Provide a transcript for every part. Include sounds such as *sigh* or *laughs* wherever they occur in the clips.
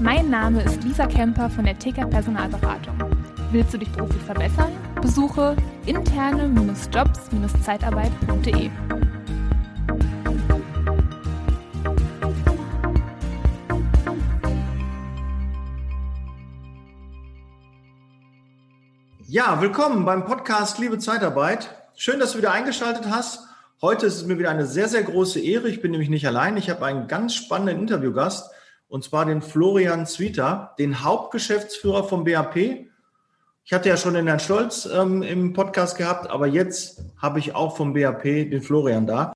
Mein Name ist Lisa Kemper von der TK Personalberatung. Willst du dich beruflich verbessern? Besuche interne-jobs-zeitarbeit.de. Ja, willkommen beim Podcast Liebe Zeitarbeit. Schön, dass du wieder eingeschaltet hast. Heute ist es mir wieder eine sehr, sehr große Ehre. Ich bin nämlich nicht allein. Ich habe einen ganz spannenden Interviewgast und zwar den Florian Zwieter, den Hauptgeschäftsführer vom BAP. Ich hatte ja schon den Herrn Stolz ähm, im Podcast gehabt, aber jetzt habe ich auch vom BAP den Florian da.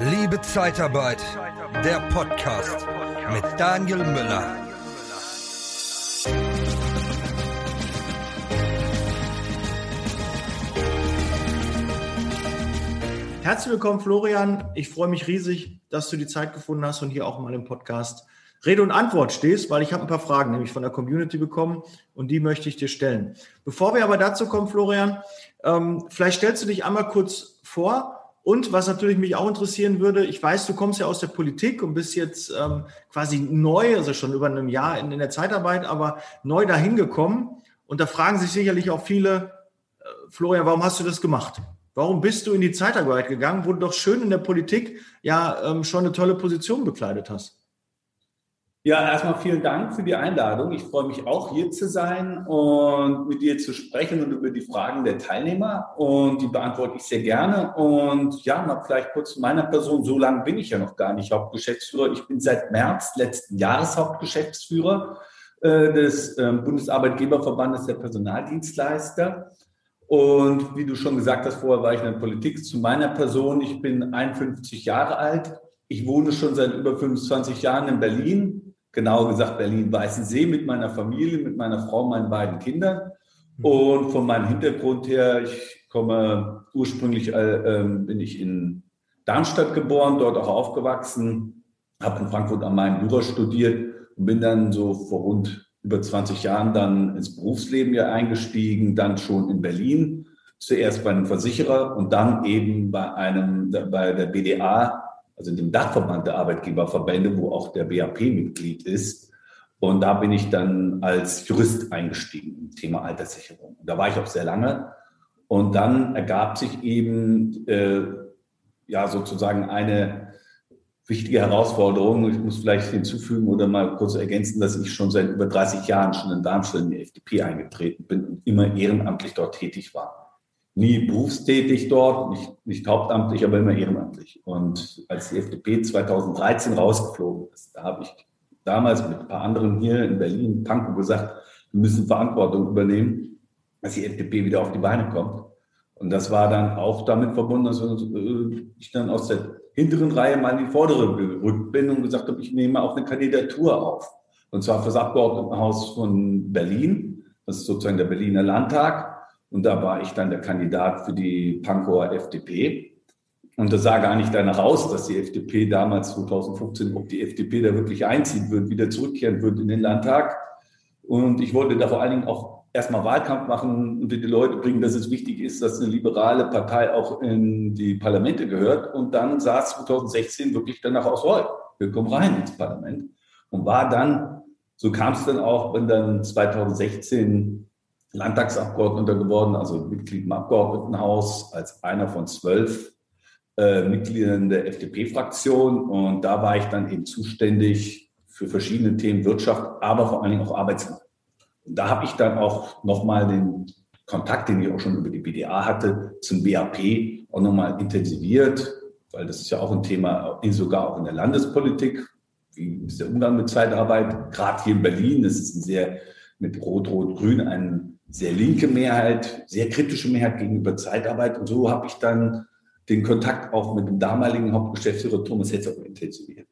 Liebe Zeitarbeit, der Podcast mit Daniel Müller. Herzlich willkommen, Florian. Ich freue mich riesig, dass du die Zeit gefunden hast und hier auch mal im Podcast Rede und Antwort stehst, weil ich habe ein paar Fragen nämlich von der Community bekommen und die möchte ich dir stellen. Bevor wir aber dazu kommen, Florian, ähm, vielleicht stellst du dich einmal kurz vor und was natürlich mich auch interessieren würde, ich weiß, du kommst ja aus der Politik und bist jetzt ähm, quasi neu, also schon über einem Jahr in, der Zeitarbeit, aber neu dahin gekommen und da fragen sich sicherlich auch viele, äh, Florian, warum hast du das gemacht? Warum bist du in die Zeitarbeit gegangen, wo du doch schön in der Politik ja ähm, schon eine tolle Position bekleidet hast? Ja, erstmal vielen Dank für die Einladung. Ich freue mich auch hier zu sein und mit dir zu sprechen und über die Fragen der Teilnehmer. Und die beantworte ich sehr gerne. Und ja, mal vielleicht kurz zu meiner Person. So lange bin ich ja noch gar nicht Hauptgeschäftsführer. Ich bin seit März letzten Jahres Hauptgeschäftsführer äh, des äh, Bundesarbeitgeberverbandes der Personaldienstleister. Und wie du schon gesagt hast, vorher war ich in der Politik. Zu meiner Person, ich bin 51 Jahre alt. Ich wohne schon seit über 25 Jahren in Berlin. Genauer gesagt Berlin-Weißensee mit meiner Familie, mit meiner Frau, meinen beiden Kindern. Mhm. Und von meinem Hintergrund her, ich komme ursprünglich, äh, bin ich in Darmstadt geboren, dort auch aufgewachsen, habe in Frankfurt am Main Jura studiert und bin dann so vor rund über 20 Jahren dann ins Berufsleben ja eingestiegen, dann schon in Berlin, zuerst bei einem Versicherer und dann eben bei einem, bei der BDA, also dem Dachverband der Arbeitgeberverbände, wo auch der BAP Mitglied ist. Und da bin ich dann als Jurist eingestiegen im Thema Alterssicherung. Und da war ich auch sehr lange. Und dann ergab sich eben äh, ja sozusagen eine wichtige Herausforderung. Ich muss vielleicht hinzufügen oder mal kurz ergänzen, dass ich schon seit über 30 Jahren schon in Darmstadt in die FDP eingetreten bin und immer ehrenamtlich dort tätig war. Nie berufstätig dort, nicht, nicht hauptamtlich, aber immer ehrenamtlich. Und als die FDP 2013 rausgeflogen ist, da habe ich damals mit ein paar anderen hier in Berlin, Pankow, gesagt, wir müssen Verantwortung übernehmen, dass die FDP wieder auf die Beine kommt. Und das war dann auch damit verbunden, dass ich dann aus der hinteren Reihe mal in die vordere gerückt bin und gesagt habe, ich nehme auch eine Kandidatur auf. Und zwar für das Abgeordnetenhaus von Berlin. Das ist sozusagen der Berliner Landtag. Und da war ich dann der Kandidat für die Pankower FDP. Und das sah gar nicht danach aus, dass die FDP damals 2015, ob die FDP da wirklich einziehen wird, wieder zurückkehren wird in den Landtag. Und ich wollte da vor allen Dingen auch erstmal Wahlkampf machen und die Leute bringen, dass es wichtig ist, dass eine liberale Partei auch in die Parlamente gehört. Und dann es 2016 wirklich danach aus, oh, wir kommen rein ins Parlament. Und war dann, so kam es dann auch, bin dann 2016 Landtagsabgeordneter geworden, also Mitglied im Abgeordnetenhaus, als einer von zwölf äh, Mitgliedern der FDP-Fraktion. Und da war ich dann eben zuständig für verschiedene Themen Wirtschaft, aber vor allen Dingen auch Arbeitsmarkt da habe ich dann auch nochmal den Kontakt, den ich auch schon über die BDA hatte, zum BAP auch nochmal intensiviert, weil das ist ja auch ein Thema, sogar auch in der Landespolitik. Wie ist der Umgang mit Zeitarbeit? Gerade hier in Berlin, das ist ein sehr, mit Rot-Rot-Grün eine sehr linke Mehrheit, sehr kritische Mehrheit gegenüber Zeitarbeit. Und so habe ich dann den Kontakt auch mit dem damaligen Hauptgeschäftsführer Thomas Hetzer intensiviert.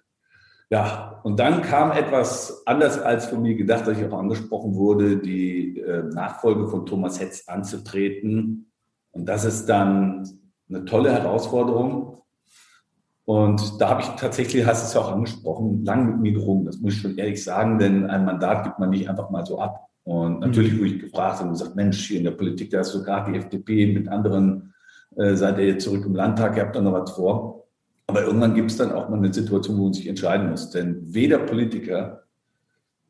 Ja, und dann kam etwas anders als von mir gedacht, dass ich auch angesprochen wurde, die äh, Nachfolge von Thomas Hetz anzutreten. Und das ist dann eine tolle Herausforderung. Und da habe ich tatsächlich, hast du es ja auch angesprochen, lang mit mir gerungen. Das muss ich schon ehrlich sagen, denn ein Mandat gibt man nicht einfach mal so ab. Und natürlich mhm. wurde ich gefragt und gesagt, Mensch, hier in der Politik, da hast du gerade die FDP mit anderen, äh, seid ihr jetzt zurück im Landtag, ihr habt da noch was vor. Aber irgendwann gibt es dann auch mal eine Situation, wo man sich entscheiden muss. Denn weder Politiker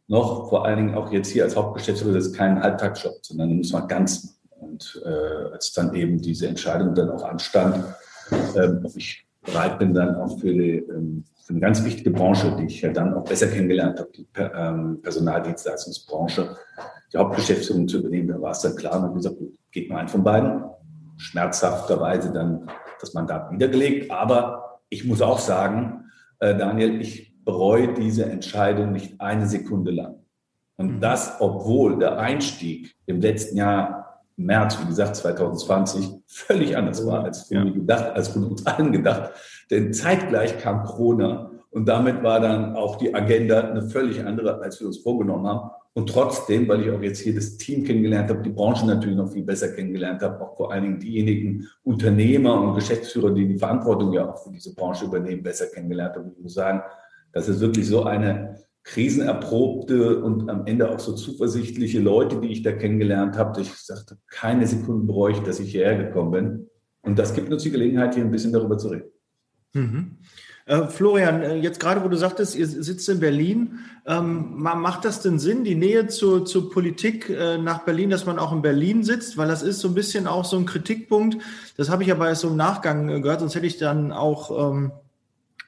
noch vor allen Dingen auch jetzt hier als Hauptgeschäftsführer, das ist kein Halbtagsjob, sondern muss man ganz machen. Und äh, als dann eben diese Entscheidung dann auch anstand, ähm, ob ich bereit bin, dann auch für, die, ähm, für eine ganz wichtige Branche, die ich ja dann auch besser kennengelernt habe, die per, ähm, Personaldienstleistungsbranche, die Hauptgeschäftsführung zu übernehmen, da war es dann klar, und habe gesagt, geht mal ein von beiden. Schmerzhafterweise dann das Mandat niedergelegt. Aber ich muss auch sagen, äh, Daniel, ich bereue diese Entscheidung nicht eine Sekunde lang. Und mhm. das, obwohl der Einstieg im letzten Jahr März, wie gesagt, 2020, völlig anders war als von, ja. gedacht, als von uns *laughs* allen gedacht. Denn zeitgleich kam Corona und damit war dann auch die Agenda eine völlig andere, als wir uns vorgenommen haben. Und trotzdem, weil ich auch jetzt hier das Team kennengelernt habe, die Branche natürlich noch viel besser kennengelernt habe, auch vor allen Dingen diejenigen Unternehmer und Geschäftsführer, die die Verantwortung ja auch für diese Branche übernehmen, besser kennengelernt habe. Ich muss sagen, das ist wirklich so eine krisenerprobte und am Ende auch so zuversichtliche Leute, die ich da kennengelernt habe. Ich sagte, keine Sekunde bereue ich, dass ich hierher gekommen bin. Und das gibt uns die Gelegenheit, hier ein bisschen darüber zu reden. Mhm. Äh, Florian, äh, jetzt gerade, wo du sagtest, ihr sitzt in Berlin, ähm, macht das denn Sinn, die Nähe zur, zur Politik äh, nach Berlin, dass man auch in Berlin sitzt? Weil das ist so ein bisschen auch so ein Kritikpunkt. Das habe ich aber erst so im Nachgang äh, gehört, sonst hätte ich dann auch ähm,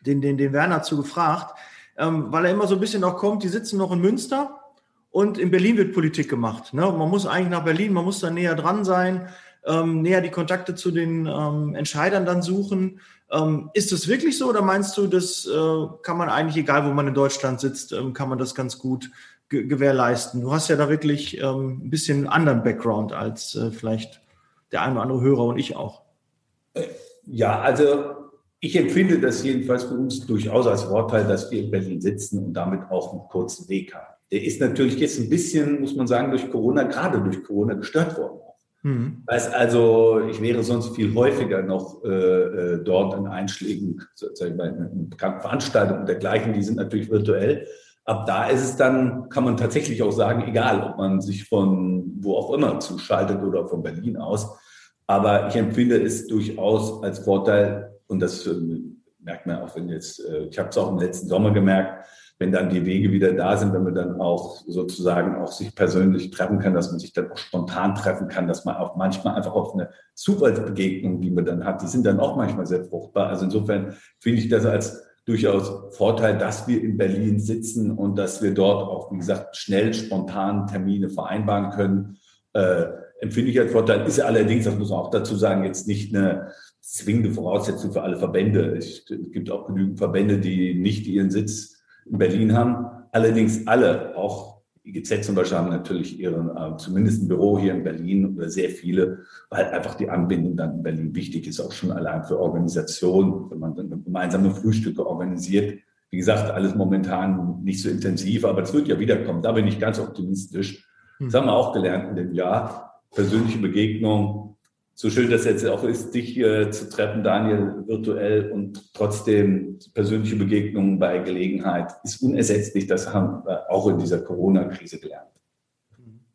den, den, den Werner zu gefragt ähm, weil er immer so ein bisschen auch kommt, die sitzen noch in Münster und in Berlin wird Politik gemacht. Ne? Man muss eigentlich nach Berlin, man muss da näher dran sein, ähm, näher die Kontakte zu den ähm, Entscheidern dann suchen. Ähm, ist das wirklich so oder meinst du, das äh, kann man eigentlich, egal wo man in Deutschland sitzt, ähm, kann man das ganz gut ge gewährleisten? Du hast ja da wirklich ähm, ein bisschen anderen Background als äh, vielleicht der ein oder andere Hörer und ich auch. Ja, also ich empfinde das jedenfalls für uns durchaus als Vorteil, dass wir in Berlin sitzen und damit auch einen kurzen Weg haben. Der ist natürlich jetzt ein bisschen, muss man sagen, durch Corona, gerade durch Corona gestört worden. Mhm. Weiß also, ich wäre sonst viel häufiger noch äh, äh dort in Einschlägen, sozusagen bei Veranstaltungen und dergleichen, die sind natürlich virtuell. Ab da ist es dann, kann man tatsächlich auch sagen, egal, ob man sich von wo auch immer zuschaltet oder von Berlin aus. Aber ich empfinde es durchaus als Vorteil, und das äh, merkt man auch, wenn jetzt, äh, ich habe es auch im letzten Sommer gemerkt, wenn dann die Wege wieder da sind, wenn man dann auch sozusagen auch sich persönlich treffen kann, dass man sich dann auch spontan treffen kann, dass man auch manchmal einfach auf eine Zufallsbegegnung, die man dann hat, die sind dann auch manchmal sehr fruchtbar. Also insofern finde ich das als durchaus Vorteil, dass wir in Berlin sitzen und dass wir dort auch, wie gesagt, schnell spontan Termine vereinbaren können. Äh, empfinde ich als Vorteil, ist ja allerdings, das muss man auch dazu sagen, jetzt nicht eine zwingende Voraussetzung für alle Verbände. Es gibt auch genügend Verbände, die nicht ihren Sitz in Berlin haben. Allerdings alle, auch die GZ zum Beispiel, haben natürlich ihren, äh, zumindest ein Büro hier in Berlin oder sehr viele, weil einfach die Anbindung dann in Berlin wichtig ist, auch schon allein für Organisation, wenn man dann gemeinsame Frühstücke organisiert. Wie gesagt, alles momentan nicht so intensiv, aber es wird ja wiederkommen. Da bin ich ganz optimistisch. Das haben wir auch gelernt in dem Jahr. Persönliche Begegnung, so schön das jetzt auch ist, dich äh, zu treffen, Daniel, virtuell und trotzdem persönliche Begegnungen bei Gelegenheit ist unersetzlich. Das haben wir auch in dieser Corona-Krise gelernt.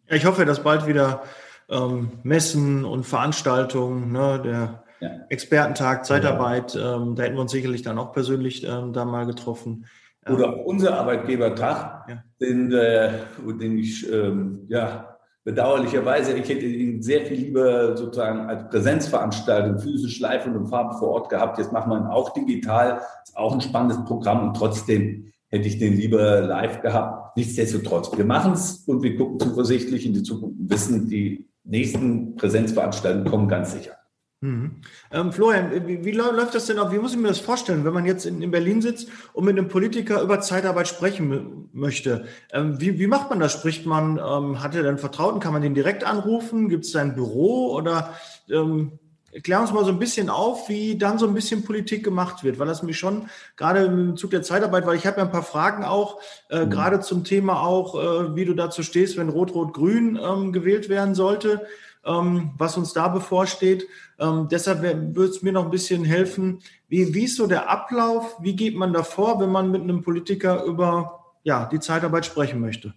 Ja, ich hoffe, dass bald wieder ähm, Messen und Veranstaltungen, ne, der ja. Expertentag, Zeitarbeit, ähm, da hätten wir uns sicherlich dann auch persönlich ähm, da mal getroffen. Oder ähm, unser Arbeitgebertag, ja. den, äh, den ich ähm, ja, bedauerlicherweise, ich hätte ihn sehr viel lieber sozusagen als Präsenzveranstaltung, physisch live und in Farbe vor Ort gehabt. Jetzt machen wir ihn auch digital, ist auch ein spannendes Programm und trotzdem hätte ich den lieber live gehabt. Nichtsdestotrotz, wir machen es und wir gucken zuversichtlich in die Zukunft und wissen, die nächsten Präsenzveranstaltungen kommen ganz sicher. Mhm. Ähm, Florian, wie, wie, läuft das denn ab? Wie muss ich mir das vorstellen, wenn man jetzt in, in Berlin sitzt und mit einem Politiker über Zeitarbeit sprechen möchte? Ähm, wie, wie, macht man das? Spricht man, ähm, hat er denn Vertrauten? Kann man den direkt anrufen? Gibt es ein Büro? Oder ähm, erklär uns mal so ein bisschen auf, wie dann so ein bisschen Politik gemacht wird, weil das mich schon gerade im Zug der Zeitarbeit, weil ich habe ja ein paar Fragen auch, äh, mhm. gerade zum Thema auch, äh, wie du dazu stehst, wenn Rot-Rot-Grün ähm, gewählt werden sollte ähm, was uns da bevorsteht. Ähm, deshalb würde es mir noch ein bisschen helfen, wie, wie ist so der Ablauf, wie geht man da vor, wenn man mit einem Politiker über ja, die Zeitarbeit sprechen möchte?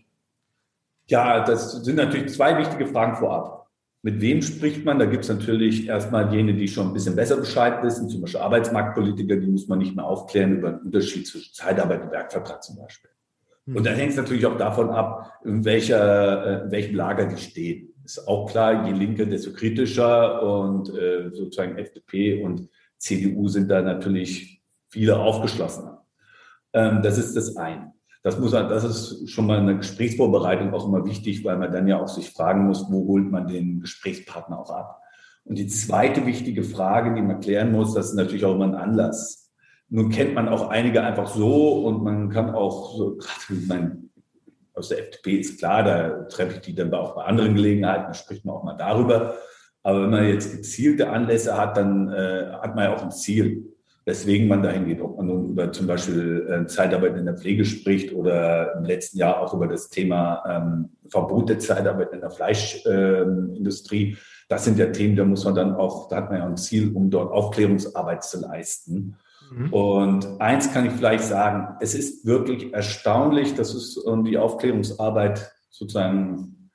Ja, das sind natürlich zwei wichtige Fragen vorab. Mit wem spricht man? Da gibt es natürlich erstmal jene, die schon ein bisschen besser Bescheid wissen, zum Beispiel Arbeitsmarktpolitiker, die muss man nicht mehr aufklären über den Unterschied zwischen Zeitarbeit und Werkvertrag zum Beispiel. Und dann hängt es natürlich auch davon ab, in, welcher, äh, in welchem Lager die stehen. Ist auch klar, je linker, desto kritischer und äh, sozusagen FDP und CDU sind da natürlich viele aufgeschlossener. Ähm, das ist das eine. Das muss das ist schon mal eine Gesprächsvorbereitung auch immer wichtig, weil man dann ja auch sich fragen muss, wo holt man den Gesprächspartner auch ab? Und die zweite wichtige Frage, die man klären muss, das ist natürlich auch immer ein Anlass. Nun kennt man auch einige einfach so und man kann auch so, *laughs* gerade mein, aus der FDP ist klar, da treffe ich die dann auch bei anderen Gelegenheiten, da spricht man auch mal darüber. Aber wenn man jetzt gezielte Anlässe hat, dann äh, hat man ja auch ein Ziel weswegen man dahin geht. Ob man nun über zum Beispiel äh, Zeitarbeit in der Pflege spricht oder im letzten Jahr auch über das Thema ähm, Verbot der Zeitarbeit in der Fleischindustrie. Ähm, das sind ja Themen, da muss man dann auch, da hat man ja ein Ziel, um dort Aufklärungsarbeit zu leisten. Mhm. Und eins kann ich vielleicht sagen, es ist wirklich erstaunlich, dass es um die Aufklärungsarbeit sozusagen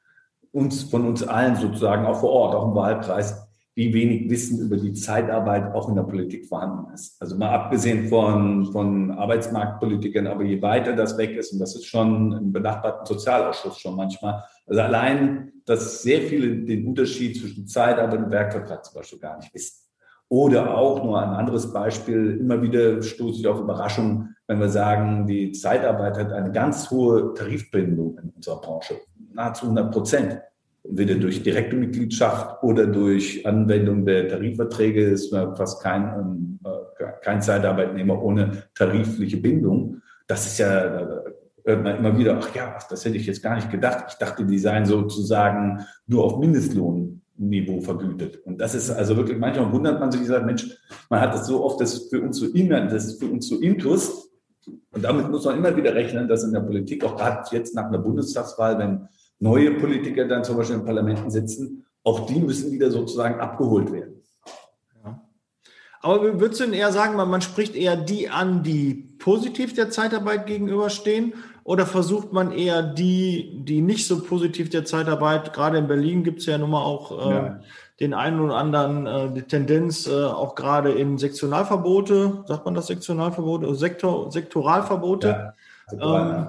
uns, von uns allen sozusagen auch vor Ort, auch im Wahlkreis, wie wenig Wissen über die Zeitarbeit auch in der Politik vorhanden ist. Also mal abgesehen von, von Arbeitsmarktpolitikern, aber je weiter das weg ist, und das ist schon im benachbarten Sozialausschuss schon manchmal, also allein, dass sehr viele den Unterschied zwischen Zeitarbeit und Werkvertrag zum Beispiel gar nicht wissen. Oder auch nur ein anderes Beispiel, immer wieder stoße ich auf Überraschungen, wenn wir sagen, die Zeitarbeit hat eine ganz hohe Tarifbindung in unserer Branche, nahezu 100 Prozent entweder durch direkte Mitgliedschaft oder durch Anwendung der Tarifverträge ist man fast kein, äh, kein Zeitarbeitnehmer ohne tarifliche Bindung. Das ist ja, da hört man immer wieder, ach ja, das hätte ich jetzt gar nicht gedacht. Ich dachte, die seien sozusagen nur auf Mindestlohnniveau vergütet. Und das ist also wirklich, manchmal wundert man sich, sagt, Mensch, man hat das so oft, das ist für uns so immer, das ist für uns so intus. Und damit muss man immer wieder rechnen, dass in der Politik, auch gerade jetzt nach einer Bundestagswahl, wenn neue Politiker dann zum Beispiel in Parlamenten sitzen, auch die müssen wieder sozusagen abgeholt werden. Ja. Aber würdest du denn eher sagen, man spricht eher die an, die positiv der Zeitarbeit gegenüberstehen? Oder versucht man eher die, die nicht so positiv der Zeitarbeit, gerade in Berlin gibt es ja nun mal auch äh, ja. den einen oder anderen äh, die Tendenz, äh, auch gerade in Sektionalverbote, sagt man das Sektionalverbote, Sektor, Sektoralverbote, ja. Ähm,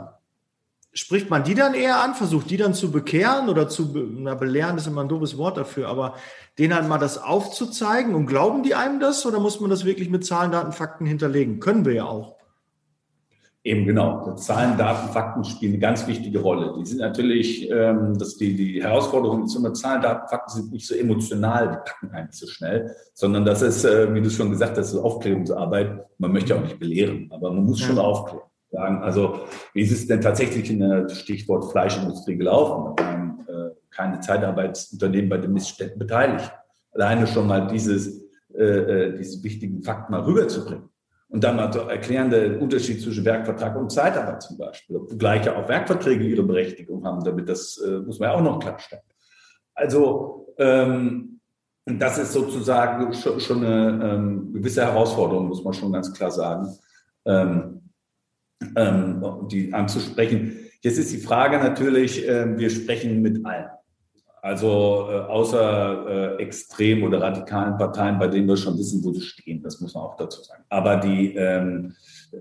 spricht man die dann eher an, versucht die dann zu bekehren oder zu, na, belehren ist immer ein doofes Wort dafür, aber denen halt mal das aufzuzeigen und glauben die einem das oder muss man das wirklich mit Zahlen, Daten, Fakten hinterlegen? Können wir ja auch. Eben genau. Zahlen, Daten, Fakten spielen eine ganz wichtige Rolle. Die sind natürlich, ähm, dass die, die Herausforderungen zum Zahlen, Daten, Fakten sind nicht so emotional, die packen einen so schnell, sondern das ist, äh, wie du schon gesagt hast, Aufklärungsarbeit. Man möchte auch nicht belehren, aber man muss schon aufklären sagen, also wie ist es denn tatsächlich in der Stichwort Fleischindustrie gelaufen? Da waren äh, keine Zeitarbeitsunternehmen bei den Missständen beteiligt. Alleine schon mal dieses, äh, äh, diese wichtigen Fakten mal rüberzubringen. Und dann mal zu erklären, der Unterschied zwischen Werkvertrag und Zeitarbeit zum Beispiel. Obgleich ja auch Werkverträge ihre Berechtigung haben, damit das äh, muss man ja auch noch klarstellen. Also ähm, das ist sozusagen schon, schon eine ähm, gewisse Herausforderung, muss man schon ganz klar sagen. Ähm, ähm, die anzusprechen. Jetzt ist die Frage natürlich, äh, wir sprechen mit allen. Also äh, außer äh, extrem oder radikalen Parteien, bei denen wir schon wissen, wo sie stehen, das muss man auch dazu sagen. Aber die ähm, äh,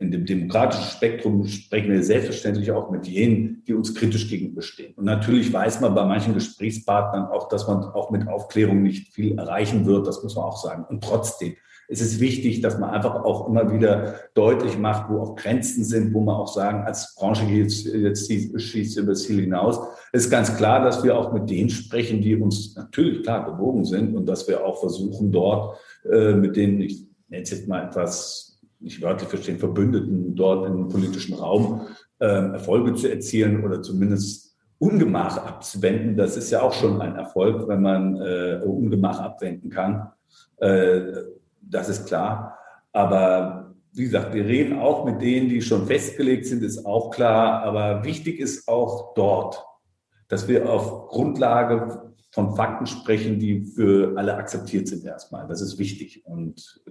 in dem demokratischen Spektrum sprechen wir selbstverständlich auch mit jenen, die uns kritisch gegenüberstehen. Und natürlich weiß man bei manchen Gesprächspartnern auch, dass man auch mit Aufklärung nicht viel erreichen wird, das muss man auch sagen. Und trotzdem es ist wichtig, dass man einfach auch immer wieder deutlich macht, wo auch Grenzen sind, wo man auch sagen, als Branche geht jetzt schießt über das Ziel hinaus. Es ist ganz klar, dass wir auch mit denen sprechen, die uns natürlich klar gewogen sind und dass wir auch versuchen, dort äh, mit denen, ich nenne es jetzt mal etwas, nicht wörtlich verstehen, Verbündeten dort im politischen Raum äh, Erfolge zu erzielen oder zumindest Ungemach abzuwenden. Das ist ja auch schon ein Erfolg, wenn man äh, Ungemach abwenden kann. Äh, das ist klar. Aber wie gesagt, wir reden auch mit denen, die schon festgelegt sind, ist auch klar. Aber wichtig ist auch dort, dass wir auf Grundlage von Fakten sprechen, die für alle akzeptiert sind erstmal. Das ist wichtig. Und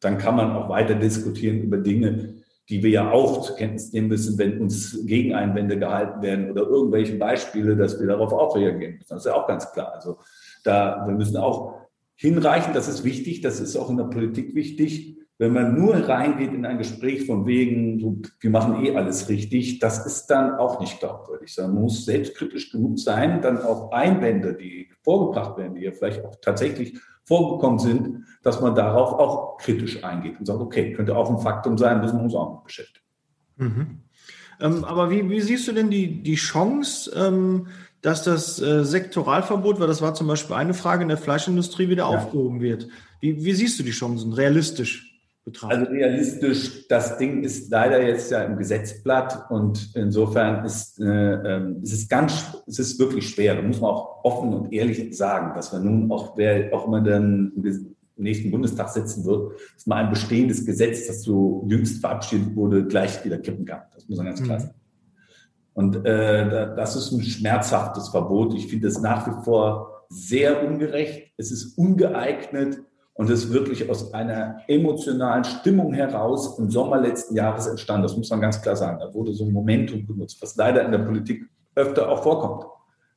dann kann man auch weiter diskutieren über Dinge, die wir ja auch zur Kenntnis nehmen müssen, wenn uns Gegeneinwände gehalten werden oder irgendwelche Beispiele, dass wir darauf auch reagieren müssen. Das ist ja auch ganz klar. Also da, wir müssen auch hinreichen, das ist wichtig, das ist auch in der Politik wichtig. Wenn man nur reingeht in ein Gespräch von wegen, wir machen eh alles richtig, das ist dann auch nicht glaubwürdig. Man muss selbstkritisch genug sein, dann auch Einwände, die vorgebracht werden, die ja vielleicht auch tatsächlich vorgekommen sind, dass man darauf auch kritisch eingeht und sagt, okay, könnte auch ein Faktum sein, müssen wir uns auch mit beschäftigen. Mhm. Ähm, aber wie, wie, siehst du denn die, die Chance, ähm, dass das äh, Sektoralverbot, weil das war zum Beispiel eine Frage in der Fleischindustrie, wieder ja. aufgehoben wird? Wie, wie siehst du die Chancen realistisch? betrachten? Also realistisch, das Ding ist leider jetzt ja im Gesetzblatt und insofern ist, äh, äh, es ist ganz, es ist wirklich schwer. Da muss man auch offen und ehrlich sagen, dass wir nun auch, wer auch immer dann im nächsten Bundestag sitzen wird, dass man ein bestehendes Gesetz, das so jüngst verabschiedet wurde, gleich wieder kippen kann. Das muss man ganz klar mhm. Und äh, das ist ein schmerzhaftes Verbot. Ich finde es nach wie vor sehr ungerecht. Es ist ungeeignet und ist wirklich aus einer emotionalen Stimmung heraus im Sommer letzten Jahres entstanden. Das muss man ganz klar sagen. Da wurde so ein Momentum benutzt, was leider in der Politik öfter auch vorkommt.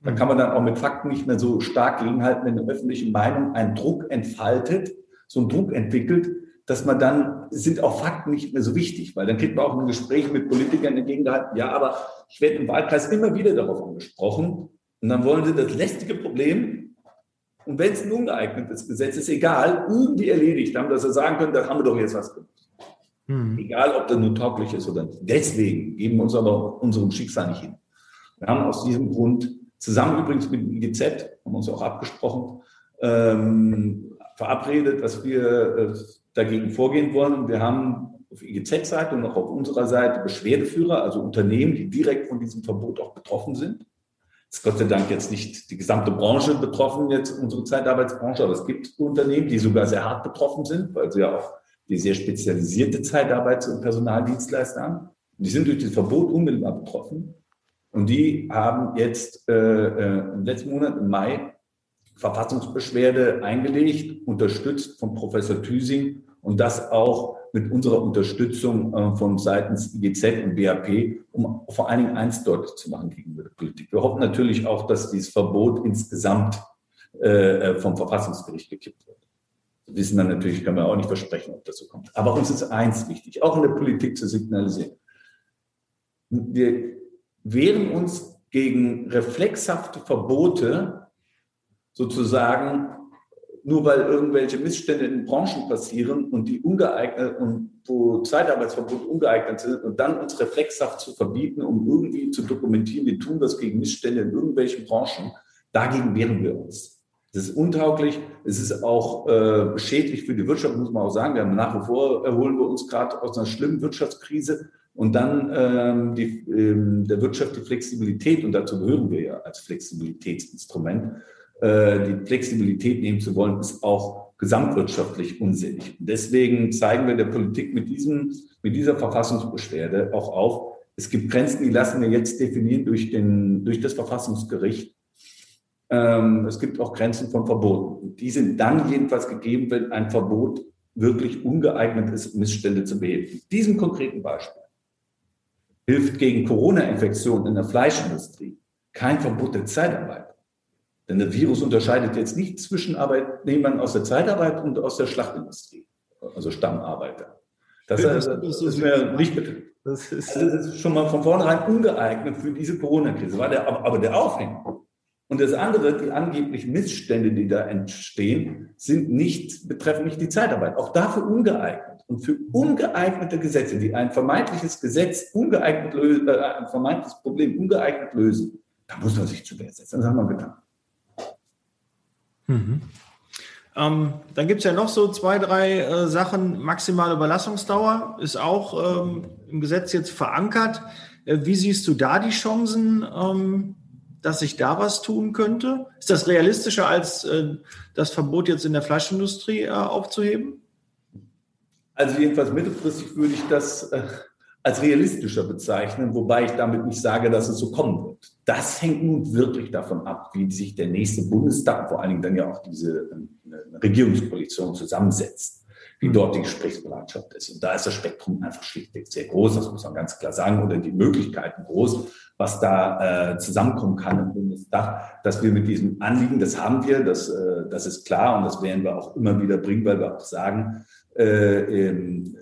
Da kann man dann auch mit Fakten nicht mehr so stark gegenhalten, wenn eine öffentliche Meinung einen Druck entfaltet, so einen Druck entwickelt, dass man dann, sind auch Fakten nicht mehr so wichtig, weil dann kriegt man auch ein Gespräch mit Politikern entgegengehalten, ja, aber ich werde im Wahlkreis immer wieder darauf angesprochen. Und dann wollen sie das lästige Problem und wenn es ein ungeeignetes Gesetz ist, egal, irgendwie erledigt haben, dass sie sagen können, da haben wir doch jetzt was gemacht. Mhm. Egal, ob das nun tauglich ist oder nicht. Deswegen geben wir uns aber unserem Schicksal nicht hin. Wir haben aus diesem Grund zusammen übrigens mit dem IGZ, haben uns auch abgesprochen, ähm, verabredet, dass wir äh, dagegen vorgehen wollen. Wir haben auf IGZ-Seite und auch auf unserer Seite Beschwerdeführer, also Unternehmen, die direkt von diesem Verbot auch betroffen sind ist Gott sei Dank jetzt nicht die gesamte Branche betroffen, jetzt unsere Zeitarbeitsbranche, aber es gibt Unternehmen, die sogar sehr hart betroffen sind, weil sie ja auch die sehr spezialisierte Zeitarbeits- und Personaldienstleister haben. Die sind durch das Verbot unmittelbar betroffen. Und die haben jetzt äh, äh, im letzten Monat, im Mai, Verfassungsbeschwerde eingelegt, unterstützt von Professor Thüsing und das auch mit unserer Unterstützung äh, von seitens IGZ und BAP, um vor allen Dingen eins deutlich zu machen gegenüber der Politik. Wir hoffen natürlich auch, dass dieses Verbot insgesamt äh, vom Verfassungsgericht gekippt wird. Wir wissen dann natürlich, können wir auch nicht versprechen, ob das so kommt. Aber uns ist eins wichtig, auch in der Politik zu signalisieren. Wir wehren uns gegen reflexhafte Verbote sozusagen nur weil irgendwelche Missstände in Branchen passieren und die ungeeignet und wo Zeitarbeitsverbot ungeeignet sind und dann uns reflexhaft zu verbieten, um irgendwie zu dokumentieren, wir tun das gegen Missstände in irgendwelchen Branchen, dagegen wehren wir uns. Das ist untauglich, es ist auch äh, schädlich für die Wirtschaft, muss man auch sagen. Wir haben nach wie vor erholen wir uns gerade aus einer schlimmen Wirtschaftskrise und dann ähm, die, ähm, der Wirtschaft die Flexibilität, und dazu gehören wir ja als Flexibilitätsinstrument, äh, die Flexibilität nehmen zu wollen, ist auch gesamtwirtschaftlich unsinnig. deswegen zeigen wir der Politik mit, diesem, mit dieser Verfassungsbeschwerde auch auf, es gibt Grenzen, die lassen wir jetzt definieren durch, den, durch das Verfassungsgericht. Ähm, es gibt auch Grenzen von Verboten. Die sind dann jedenfalls gegeben, wenn ein Verbot wirklich ungeeignet ist, Missstände zu beheben. In diesem konkreten Beispiel hilft gegen Corona-Infektionen in der Fleischindustrie kein Verbot der Zeitarbeit. Denn der Virus unterscheidet jetzt nicht zwischen Arbeitnehmern aus der Zeitarbeit und aus der Schlachtindustrie, also Stammarbeiter. Das, das, das, ist mir nicht bekannt. Das ist, also das ist schon mal von vornherein ungeeignet für diese Corona-Krise. War der, aber, aber der Aufhänger. Und das andere, die angeblichen Missstände, die da entstehen, sind nicht, betreffen nicht die Zeitarbeit. Auch dafür ungeeignet. Und für ungeeignete Gesetze, die ein vermeintliches Gesetz ungeeignet lösen, äh, ein vermeintliches Problem ungeeignet lösen, da muss man sich zu Wehr setzen. Das haben wir getan. Mhm. Ähm, dann gibt es ja noch so zwei, drei äh, Sachen. Maximale Überlassungsdauer ist auch ähm, im Gesetz jetzt verankert. Äh, wie siehst du da die Chancen, ähm, dass sich da was tun könnte? Ist das realistischer, als äh, das Verbot jetzt in der Fleischindustrie äh, aufzuheben? Also jedenfalls mittelfristig würde ich das äh, als realistischer bezeichnen, wobei ich damit nicht sage, dass es so kommen wird. Das hängt nun wirklich davon ab, wie sich der nächste Bundestag, vor allen Dingen dann ja auch diese äh, Regierungskoalition zusammensetzt. wie hm. dort die Gesprächsbereitschaft ist. Und da ist das Spektrum einfach schlichtweg sehr groß, das muss man ganz klar sagen, oder die Möglichkeiten groß, was da äh, zusammenkommen kann im Bundestag, dass wir mit diesem Anliegen, das haben wir, das, äh, das ist klar und das werden wir auch immer wieder bringen, weil wir auch sagen, äh, ähm,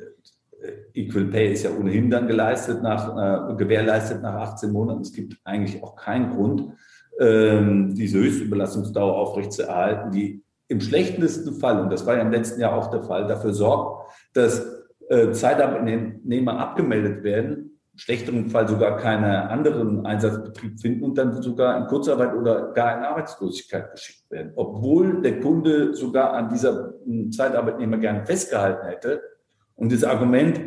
Equal Pay ist ja ohnehin dann geleistet nach, äh, gewährleistet nach 18 Monaten. Es gibt eigentlich auch keinen Grund, ähm, diese Höchstüberlassungsdauer aufrechtzuerhalten, die im schlechtesten Fall, und das war ja im letzten Jahr auch der Fall, dafür sorgt, dass äh, Zeitarbeitnehmer abgemeldet werden, im schlechteren Fall sogar keinen anderen Einsatzbetrieb finden und dann sogar in Kurzarbeit oder gar in Arbeitslosigkeit geschickt werden. Obwohl der Kunde sogar an dieser hm, Zeitarbeitnehmer gerne festgehalten hätte. Und das Argument,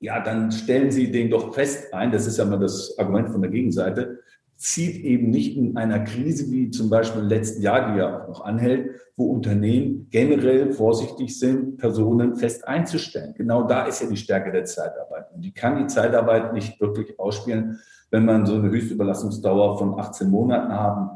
ja, dann stellen Sie den doch fest ein, das ist ja mal das Argument von der Gegenseite, zieht eben nicht in einer Krise wie zum Beispiel im letzten Jahr, die ja auch noch anhält, wo Unternehmen generell vorsichtig sind, Personen fest einzustellen. Genau da ist ja die Stärke der Zeitarbeit. Und die kann die Zeitarbeit nicht wirklich ausspielen, wenn man so eine Höchstüberlassungsdauer von 18 Monaten haben.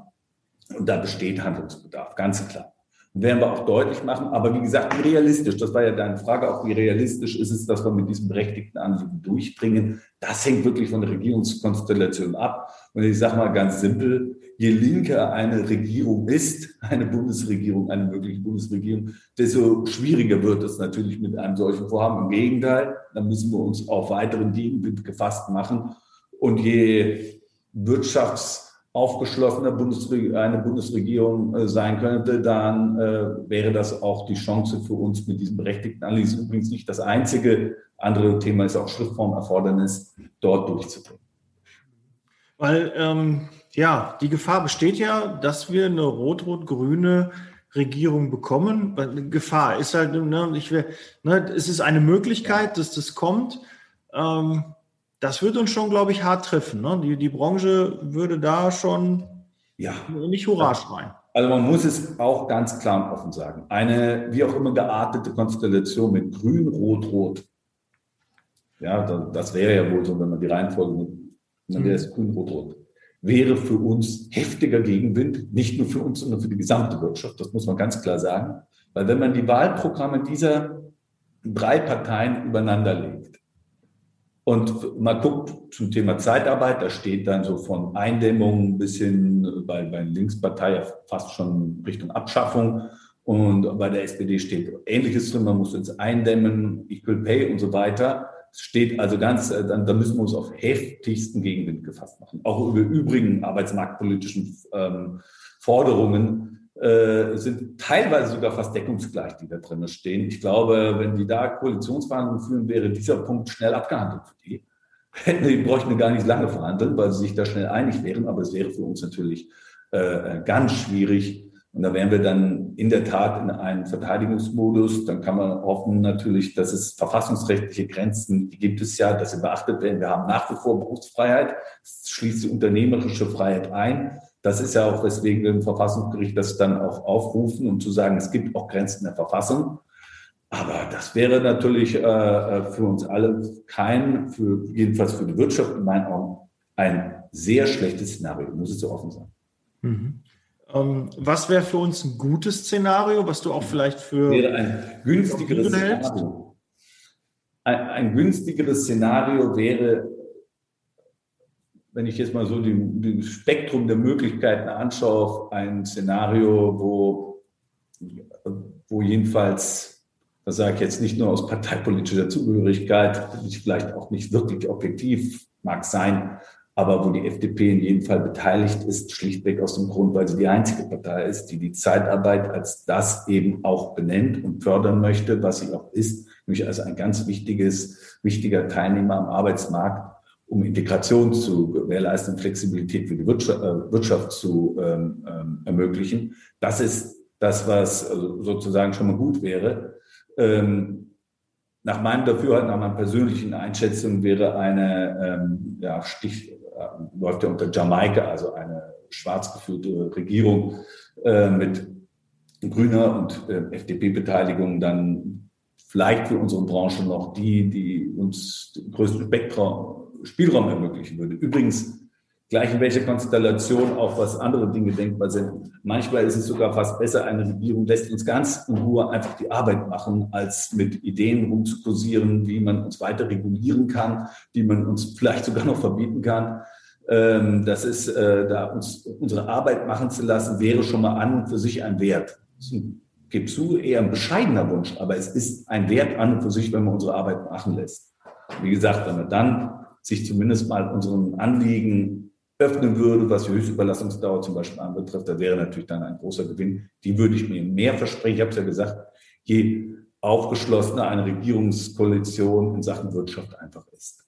Und da besteht Handlungsbedarf, ganz klar. Werden wir auch deutlich machen. Aber wie gesagt, realistisch, das war ja deine Frage auch, wie realistisch ist es, dass wir mit diesem berechtigten Anliegen durchbringen. Das hängt wirklich von der Regierungskonstellation ab. Und ich sage mal ganz simpel, je linker eine Regierung ist, eine Bundesregierung, eine mögliche Bundesregierung, desto schwieriger wird es natürlich mit einem solchen Vorhaben. Im Gegenteil, dann müssen wir uns auf weiteren Gegenwind gefasst machen. Und je wirtschafts- aufgeschlossener Bundesreg eine Bundesregierung äh, sein könnte, dann äh, wäre das auch die Chance für uns mit diesem berechtigten Anliegen. Übrigens nicht das einzige andere Thema ist auch Schriftformerfordernis, dort durchzubringen. Weil ähm, ja, die Gefahr besteht ja, dass wir eine rot-rot-grüne Regierung bekommen. Gefahr ist halt, ne, ich will, ne, es ist eine Möglichkeit, dass das kommt. Ähm, das wird uns schon, glaube ich, hart treffen. Ne? Die, die Branche würde da schon ja. nicht Hurra schreien. Also man muss es auch ganz klar und offen sagen. Eine wie auch immer geartete Konstellation mit Grün, Rot, Rot. Ja, das wäre ja wohl so, wenn man die Reihenfolge nimmt. Dann wäre es. Grün, Rot, Rot. Wäre für uns heftiger Gegenwind, nicht nur für uns, sondern für die gesamte Wirtschaft. Das muss man ganz klar sagen. Weil wenn man die Wahlprogramme dieser drei Parteien übereinander legt, und man guckt zum Thema Zeitarbeit, da steht dann so von Eindämmung bis hin bei, bei der Linkspartei fast schon Richtung Abschaffung. Und bei der SPD steht Ähnliches drin, man muss uns eindämmen, Equal Pay und so weiter. Es steht also ganz, äh, da müssen wir uns auf heftigsten Gegenwind gefasst machen. Auch über übrigen arbeitsmarktpolitischen ähm, Forderungen äh, sind teilweise sogar fast deckungsgleich, die da drin stehen. Ich glaube, wenn die da Koalitionsverhandlungen führen, wäre dieser Punkt schnell abgehandelt für die. *laughs* Die bräuchten gar nicht lange verhandeln, weil sie sich da schnell einig wären. Aber es wäre für uns natürlich äh, ganz schwierig. Und da wären wir dann in der Tat in einem Verteidigungsmodus. Dann kann man hoffen natürlich, dass es verfassungsrechtliche Grenzen, die gibt es ja, dass sie beachtet werden. Wir haben nach wie vor Berufsfreiheit. Das schließt die unternehmerische Freiheit ein. Das ist ja auch, weswegen wir im Verfassungsgericht das dann auch aufrufen, um zu sagen, es gibt auch Grenzen der Verfassung. Aber das wäre natürlich äh, äh, für uns alle kein, für, jedenfalls für die Wirtschaft in meinen Augen, ein sehr schlechtes Szenario, muss es so offen sein. Mhm. Ähm, was wäre für uns ein gutes Szenario, was du auch vielleicht für wäre ein günstigeres Szenario. Ein, ein günstigeres Szenario wäre wenn ich jetzt mal so das Spektrum der Möglichkeiten anschaue, ein Szenario, wo, wo jedenfalls, das sage ich jetzt nicht nur aus parteipolitischer Zugehörigkeit, vielleicht auch nicht wirklich objektiv mag sein, aber wo die FDP in jedem Fall beteiligt ist, schlichtweg aus dem Grund, weil sie die einzige Partei ist, die die Zeitarbeit als das eben auch benennt und fördern möchte, was sie auch ist, nämlich als ein ganz wichtiges, wichtiger Teilnehmer am Arbeitsmarkt um Integration zu gewährleisten, Flexibilität für die Wirtschaft, äh, Wirtschaft zu ähm, ähm, ermöglichen. Das ist das, was also sozusagen schon mal gut wäre. Ähm, nach meinem Dafürhalten, nach meiner persönlichen Einschätzung wäre eine, ähm, ja, Stich, äh, läuft ja unter Jamaika, also eine schwarz geführte Regierung äh, mit grüner und äh, FDP-Beteiligung dann vielleicht für unsere Branche noch die, die uns den größten Spektrum Spielraum ermöglichen würde. Übrigens, gleich in welcher Konstellation auch was andere Dinge denkbar sind. Manchmal ist es sogar fast besser, eine Regierung lässt uns ganz in Ruhe einfach die Arbeit machen, als mit Ideen rumzukursieren, wie man uns weiter regulieren kann, wie man uns vielleicht sogar noch verbieten kann. Ähm, das ist, äh, da uns unsere Arbeit machen zu lassen, wäre schon mal an und für sich ein Wert. Das gebe zu, eher ein bescheidener Wunsch, aber es ist ein Wert an und für sich, wenn man unsere Arbeit machen lässt. Wie gesagt, wenn man dann sich zumindest mal unseren Anliegen öffnen würde, was die Höchstüberlassungsdauer zum Beispiel anbetrifft, da wäre natürlich dann ein großer Gewinn. Die würde ich mir mehr versprechen. Ich habe es ja gesagt, je aufgeschlossener eine Regierungskoalition in Sachen Wirtschaft einfach ist.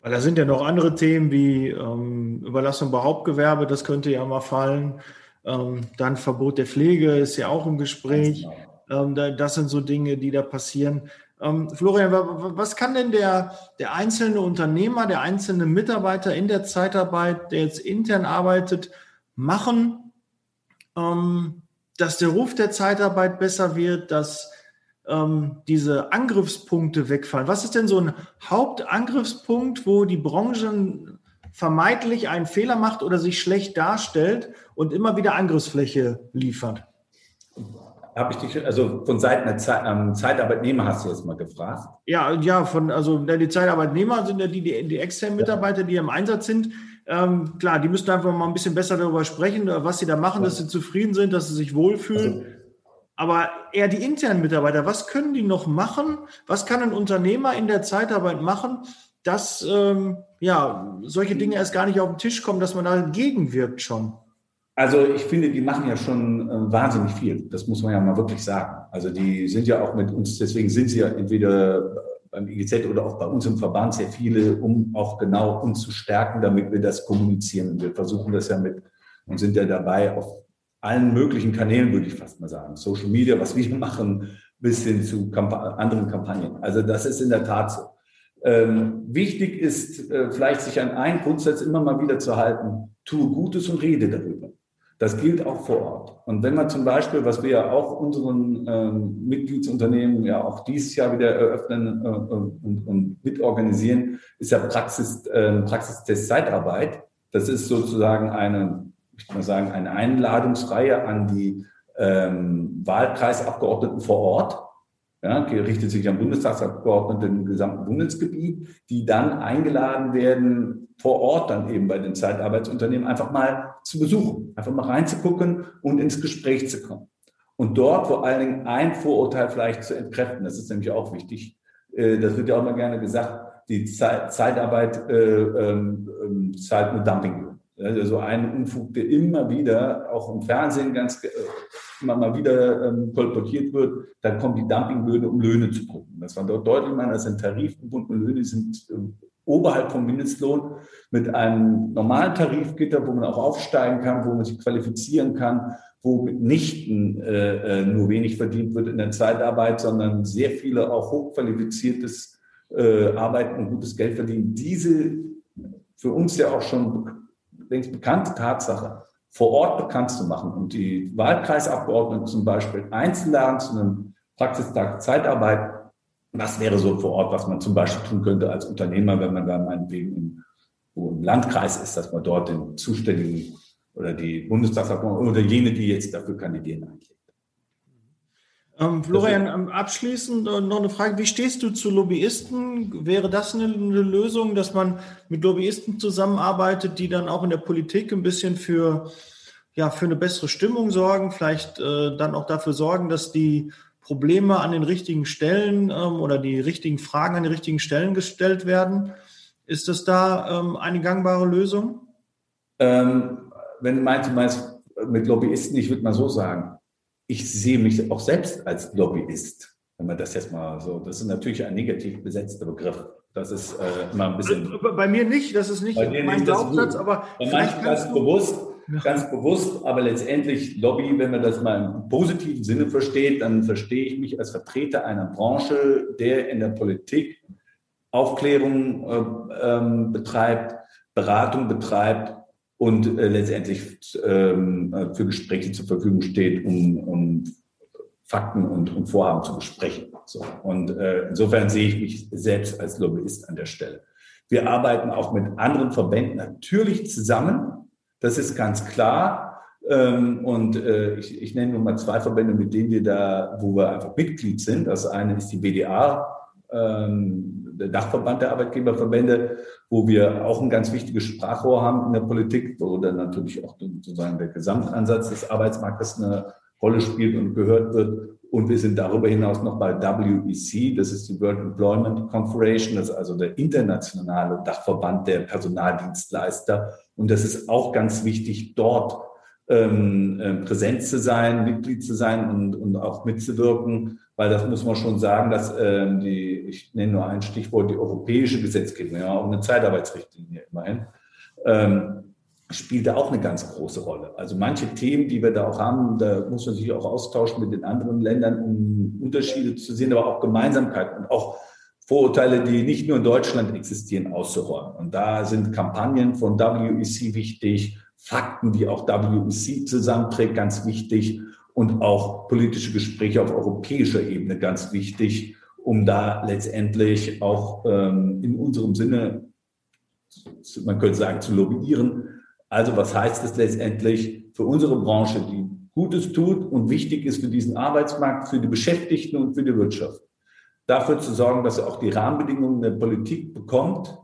Weil da sind ja noch andere Themen wie ähm, Überlassung bei Hauptgewerbe, das könnte ja mal fallen. Ähm, dann Verbot der Pflege ist ja auch im Gespräch. Genau. Ähm, da, das sind so Dinge, die da passieren. Ähm, Florian, was kann denn der, der einzelne Unternehmer, der einzelne Mitarbeiter in der Zeitarbeit, der jetzt intern arbeitet, machen, ähm, dass der Ruf der Zeitarbeit besser wird, dass ähm, diese Angriffspunkte wegfallen? Was ist denn so ein Hauptangriffspunkt, wo die Branche vermeintlich einen Fehler macht oder sich schlecht darstellt und immer wieder Angriffsfläche liefert? Habe ich dich, also von Seiten der Zeit, ähm, Zeitarbeitnehmer hast du jetzt mal gefragt? Ja, ja, von, also die Zeitarbeitnehmer sind ja die, die, die externen Mitarbeiter, die im Einsatz sind. Ähm, klar, die müssten einfach mal ein bisschen besser darüber sprechen, was sie da machen, dass sie zufrieden sind, dass sie sich wohlfühlen. Also, Aber eher die internen Mitarbeiter, was können die noch machen? Was kann ein Unternehmer in der Zeitarbeit machen, dass ähm, ja, solche Dinge erst gar nicht auf den Tisch kommen, dass man dagegen wirkt schon? Also ich finde, die machen ja schon äh, wahnsinnig viel. Das muss man ja mal wirklich sagen. Also die sind ja auch mit uns, deswegen sind sie ja entweder beim IGZ oder auch bei uns im Verband sehr viele, um auch genau uns zu stärken, damit wir das kommunizieren. Wir versuchen das ja mit und sind ja dabei auf allen möglichen Kanälen, würde ich fast mal sagen. Social Media, was wir machen, bis hin zu Kamp anderen Kampagnen. Also das ist in der Tat so. Ähm, wichtig ist äh, vielleicht sich an einen Grundsatz immer mal wieder zu halten, tue Gutes und rede darüber. Das gilt auch vor Ort. Und wenn man zum Beispiel, was wir ja auch unseren ähm, Mitgliedsunternehmen ja auch dieses Jahr wieder eröffnen äh, und, und mitorganisieren, ist ja Praxis, äh, Praxistest Zeitarbeit. Das ist sozusagen eine, ich mal sagen, eine Einladungsreihe an die ähm, Wahlkreisabgeordneten vor Ort ja, richtet sich an Bundestagsabgeordnete im gesamten Bundesgebiet, die dann eingeladen werden, vor Ort dann eben bei den Zeitarbeitsunternehmen einfach mal zu besuchen, einfach mal reinzugucken und ins Gespräch zu kommen. Und dort vor allen Dingen ein Vorurteil vielleicht zu entkräften, das ist nämlich auch wichtig. Äh, das wird ja auch mal gerne gesagt, die Zeitarbeit äh, ähm, ähm, zahlt nur Dumpinglöhne. Also ein Unfug, der immer wieder, auch im Fernsehen ganz immer mal wieder ähm, kolportiert wird, dann kommen die Dumpinglöhne, um Löhne zu gucken. Das war dort deutlich mal, das sind tarifgebundene Löhne, sind äh, oberhalb vom Mindestlohn mit einem normalen Tarifgitter, wo man auch aufsteigen kann, wo man sich qualifizieren kann, wo mitnichten äh, äh, nur wenig verdient wird in der Zeitarbeit, sondern sehr viele auch hochqualifiziertes äh, Arbeiten und gutes Geld verdienen. Diese für uns ja auch schon längst bekannte Tatsache vor Ort bekannt zu machen und die Wahlkreisabgeordneten zum Beispiel einzuladen zu einem Praxistag Zeitarbeit, was wäre so vor Ort, was man zum Beispiel tun könnte als Unternehmer, wenn man da meinetwegen im, im Landkreis ist, dass man dort den Zuständigen oder die Bundestagsabgeordneten oder jene, die jetzt dafür kandidieren, einlädt. Ähm, Florian, ähm, abschließend äh, noch eine Frage. Wie stehst du zu Lobbyisten? Wäre das eine, eine, Lösung, dass man mit Lobbyisten zusammenarbeitet, die dann auch in der Politik ein bisschen für, ja, für eine bessere Stimmung sorgen, vielleicht äh, dann auch dafür sorgen, dass die Probleme an den richtigen Stellen ähm, oder die richtigen Fragen an den richtigen Stellen gestellt werden? Ist das da ähm, eine gangbare Lösung? Ähm, wenn du meinst, du meinst mit Lobbyisten, ich würde mal so sagen, ich sehe mich auch selbst als Lobbyist, wenn man das jetzt mal so, das ist natürlich ein negativ besetzter Begriff. Das ist äh, immer ein bisschen. Bei mir nicht, das ist nicht mein Glaubenssatz, aber. Bei manchen ganz bewusst, ja. ganz bewusst, aber letztendlich Lobby, wenn man das mal im positiven Sinne versteht, dann verstehe ich mich als Vertreter einer Branche, der in der Politik Aufklärung äh, ähm, betreibt, Beratung betreibt und äh, letztendlich ähm, äh, für Gespräche zur Verfügung steht, um, um Fakten und, und Vorhaben zu besprechen. So. Und äh, insofern sehe ich mich selbst als Lobbyist an der Stelle. Wir arbeiten auch mit anderen Verbänden natürlich zusammen. Das ist ganz klar. Ähm, und äh, ich, ich nenne nur mal zwei Verbände, mit denen wir da, wo wir einfach Mitglied sind. Das eine ist die BDA, ähm, der Dachverband der Arbeitgeberverbände, wo wir auch ein ganz wichtiges Sprachrohr haben in der Politik, wo dann natürlich auch sozusagen der Gesamtansatz des Arbeitsmarktes eine Rolle spielt und gehört wird. Und wir sind darüber hinaus noch bei WEC, das ist die World Employment Confederation, das ist also der internationale Dachverband der Personaldienstleister. Und das ist auch ganz wichtig, dort ähm, äh, präsent zu sein, Mitglied zu sein und, und auch mitzuwirken, weil das muss man schon sagen, dass ähm, die, ich nenne nur ein Stichwort, die europäische Gesetzgebung, ja auch eine Zeitarbeitsrichtlinie immerhin, ähm, spielt da auch eine ganz große Rolle. Also manche Themen, die wir da auch haben, da muss man sich auch austauschen mit den anderen Ländern, um Unterschiede zu sehen, aber auch Gemeinsamkeiten und auch Vorurteile, die nicht nur in Deutschland existieren, auszuräumen. Und da sind Kampagnen von WEC wichtig, Fakten, die auch WEC zusammenträgt, ganz wichtig und auch politische Gespräche auf europäischer Ebene ganz wichtig, um da letztendlich auch ähm, in unserem Sinne, man könnte sagen, zu lobbyieren. Also was heißt es letztendlich für unsere Branche, die Gutes tut und wichtig ist für diesen Arbeitsmarkt, für die Beschäftigten und für die Wirtschaft? Dafür zu sorgen, dass er auch die Rahmenbedingungen der Politik bekommt,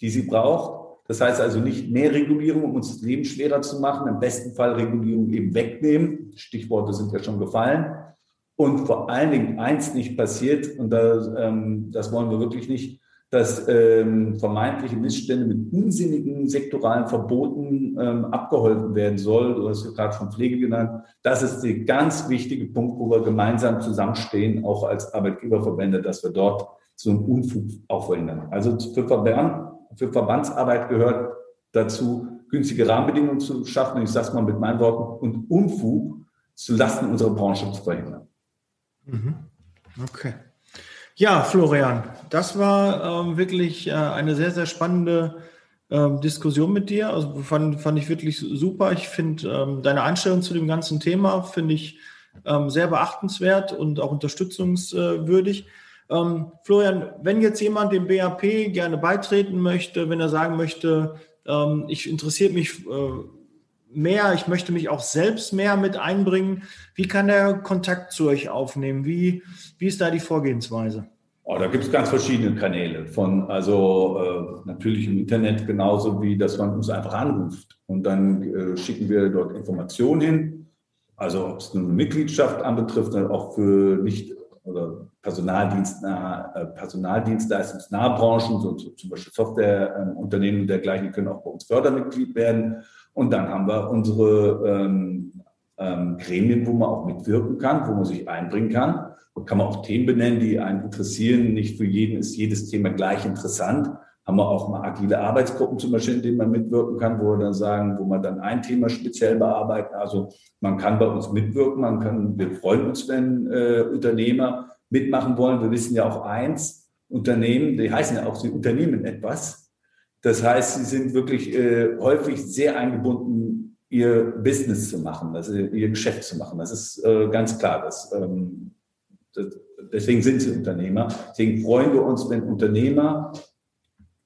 die sie braucht, das heißt also nicht mehr Regulierung, um uns das Leben schwerer zu machen, im besten Fall Regulierung eben wegnehmen. Stichworte sind ja schon gefallen. Und vor allen Dingen eins nicht passiert, und das, ähm, das wollen wir wirklich nicht, dass ähm, vermeintliche Missstände mit unsinnigen sektoralen Verboten ähm, abgeholfen werden soll. Du hast ja gerade schon Pflege genannt. Das ist der ganz wichtige Punkt, wo wir gemeinsam zusammenstehen, auch als Arbeitgeberverbände, dass wir dort so einen Unfug auch verhindern. Also für Verband, für Verbandsarbeit gehört dazu, günstige Rahmenbedingungen zu schaffen, und ich sage es mal mit meinen Worten, und Unfug zu Lasten unserer Branche zu verhindern. Mhm. Okay. Ja, Florian, das war ähm, wirklich äh, eine sehr, sehr spannende ähm, Diskussion mit dir. Also fand, fand ich wirklich super. Ich finde ähm, deine Einstellung zu dem ganzen Thema finde ich ähm, sehr beachtenswert und auch unterstützungswürdig. Ähm, Florian, wenn jetzt jemand dem BAP gerne beitreten möchte, wenn er sagen möchte, ähm, ich interessiere mich äh, mehr, ich möchte mich auch selbst mehr mit einbringen, wie kann er Kontakt zu euch aufnehmen? Wie, wie ist da die Vorgehensweise? Oh, da gibt es ganz verschiedene Kanäle. Von also äh, natürlich im Internet genauso wie, dass man uns einfach anruft und dann äh, schicken wir dort Informationen hin. Also ob es eine Mitgliedschaft anbetrifft, auch für nicht oder personaldienstnah, äh, personaldienstleistungsnahe so, zum Beispiel Softwareunternehmen und dergleichen, können auch bei uns Fördermitglied werden. Und dann haben wir unsere ähm, ähm, Gremien, wo man auch mitwirken kann, wo man sich einbringen kann. Kann man auch Themen benennen, die einen interessieren. Nicht für jeden ist jedes Thema gleich interessant. Haben wir auch mal agile Arbeitsgruppen zum Beispiel, in denen man mitwirken kann, wo wir dann sagen, wo man dann ein Thema speziell bearbeiten. Also man kann bei uns mitwirken, man kann, wir freuen uns, wenn äh, Unternehmer mitmachen wollen. Wir wissen ja auch eins, Unternehmen, die heißen ja auch, sie unternehmen etwas. Das heißt, sie sind wirklich äh, häufig sehr eingebunden, ihr Business zu machen, also ihr Geschäft zu machen. Das ist äh, ganz klar. Das, ähm, das, deswegen sind sie Unternehmer. Deswegen freuen wir uns, wenn Unternehmer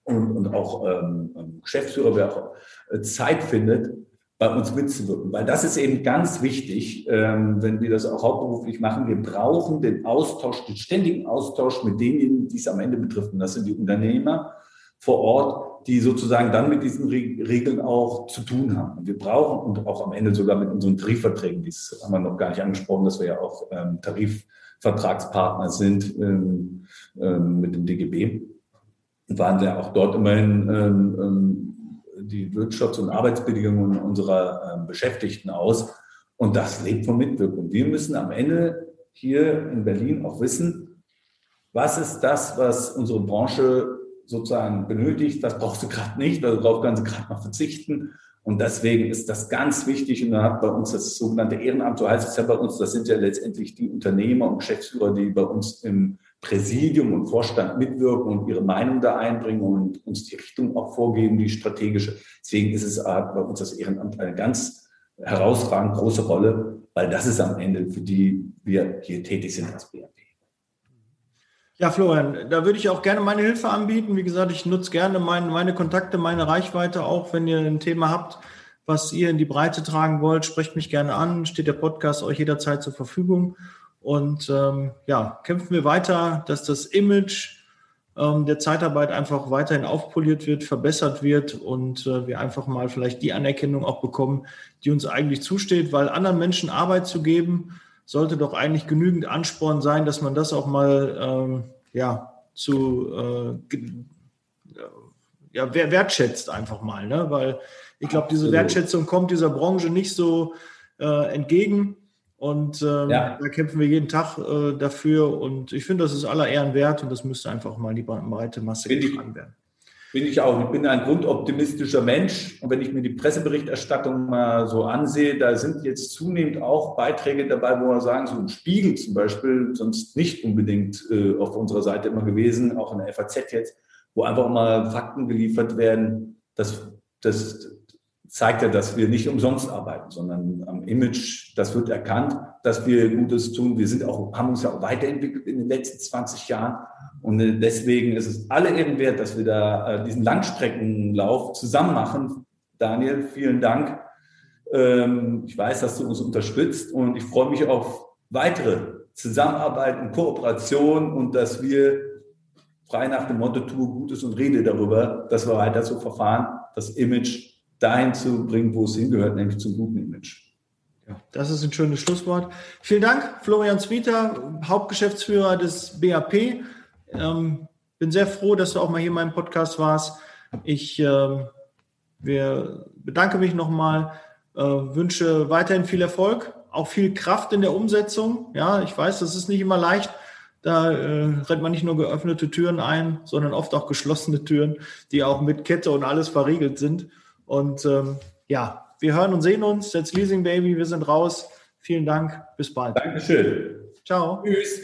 und, und auch ähm, ähm, Geschäftsführer, wer auch äh, Zeit findet, bei uns mitzuwirken. Weil das ist eben ganz wichtig, ähm, wenn wir das auch hauptberuflich machen. Wir brauchen den Austausch, den ständigen Austausch mit denjenigen, die es am Ende betrifft. Und das sind die Unternehmer vor Ort, die sozusagen dann mit diesen Regeln auch zu tun haben. Und wir brauchen und auch am Ende sogar mit unseren Tarifverträgen, das haben wir noch gar nicht angesprochen, dass wir ja auch ähm, Tarifvertragspartner sind ähm, ähm, mit dem DGB waren ja auch dort immerhin ähm, ähm, die Wirtschafts- und Arbeitsbedingungen unserer ähm, Beschäftigten aus. Und das lebt von Mitwirkung. Wir müssen am Ende hier in Berlin auch wissen, was ist das, was unsere Branche sozusagen benötigt, was brauchst du gerade nicht, darauf kannst du gerade mal verzichten. Und deswegen ist das ganz wichtig. Und dann hat bei uns das sogenannte Ehrenamt, so heißt es ja bei uns, das sind ja letztendlich die Unternehmer und Geschäftsführer, die bei uns im Präsidium und Vorstand mitwirken und ihre Meinung da einbringen und uns die Richtung auch vorgeben, die strategische. Deswegen ist es bei uns das Ehrenamt eine ganz herausragend große Rolle, weil das ist am Ende, für die wir hier tätig sind als BAP. Ja, Florian, da würde ich auch gerne meine Hilfe anbieten. Wie gesagt, ich nutze gerne meine, meine Kontakte, meine Reichweite auch, wenn ihr ein Thema habt, was ihr in die Breite tragen wollt, sprecht mich gerne an, steht der Podcast euch jederzeit zur Verfügung. Und ähm, ja, kämpfen wir weiter, dass das Image ähm, der Zeitarbeit einfach weiterhin aufpoliert wird, verbessert wird und äh, wir einfach mal vielleicht die Anerkennung auch bekommen, die uns eigentlich zusteht, weil anderen Menschen Arbeit zu geben, sollte doch eigentlich genügend Ansporn sein, dass man das auch mal ähm, ja, zu äh, ja, wertschätzt einfach mal, ne? weil ich glaube, diese Wertschätzung kommt dieser Branche nicht so äh, entgegen. Und ähm, ja. da kämpfen wir jeden Tag äh, dafür. Und ich finde, das ist aller Ehren wert und das müsste einfach mal die breite Masse bin getragen werden. Bin ich auch. Ich bin ein grundoptimistischer Mensch. Und wenn ich mir die Presseberichterstattung mal so ansehe, da sind jetzt zunehmend auch Beiträge dabei, wo wir sagen, so ein Spiegel zum Beispiel, sonst nicht unbedingt äh, auf unserer Seite immer gewesen, auch in der FAZ jetzt, wo einfach mal Fakten geliefert werden, dass das zeigt ja, dass wir nicht umsonst arbeiten, sondern am Image, das wird erkannt, dass wir Gutes tun. Wir sind auch, haben uns ja auch weiterentwickelt in den letzten 20 Jahren. Und deswegen ist es alle eben wert, dass wir da äh, diesen Langstreckenlauf zusammen machen. Daniel, vielen Dank. Ähm, ich weiß, dass du uns unterstützt und ich freue mich auf weitere Zusammenarbeit und Kooperation und dass wir frei nach dem Motto tue Gutes und rede darüber, dass wir weiter so verfahren, das Image dahin zu bringen, wo es hingehört, nämlich zum guten Image. Ja, das ist ein schönes Schlusswort. Vielen Dank, Florian Zwieter, Hauptgeschäftsführer des BAP. Ähm, bin sehr froh, dass du auch mal hier in meinem Podcast warst. Ich ähm, wir bedanke mich nochmal, äh, wünsche weiterhin viel Erfolg, auch viel Kraft in der Umsetzung. Ja, ich weiß, das ist nicht immer leicht. Da äh, rennt man nicht nur geöffnete Türen ein, sondern oft auch geschlossene Türen, die auch mit Kette und alles verriegelt sind. Und ähm, ja, wir hören und sehen uns. Jetzt Leasing Baby, wir sind raus. Vielen Dank, bis bald. Dankeschön. Ciao. Tschüss.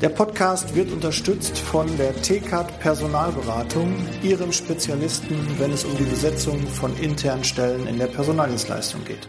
Der Podcast wird unterstützt von der TCAT Personalberatung, ihrem Spezialisten, wenn es um die Besetzung von internen Stellen in der Personaldienstleistung geht.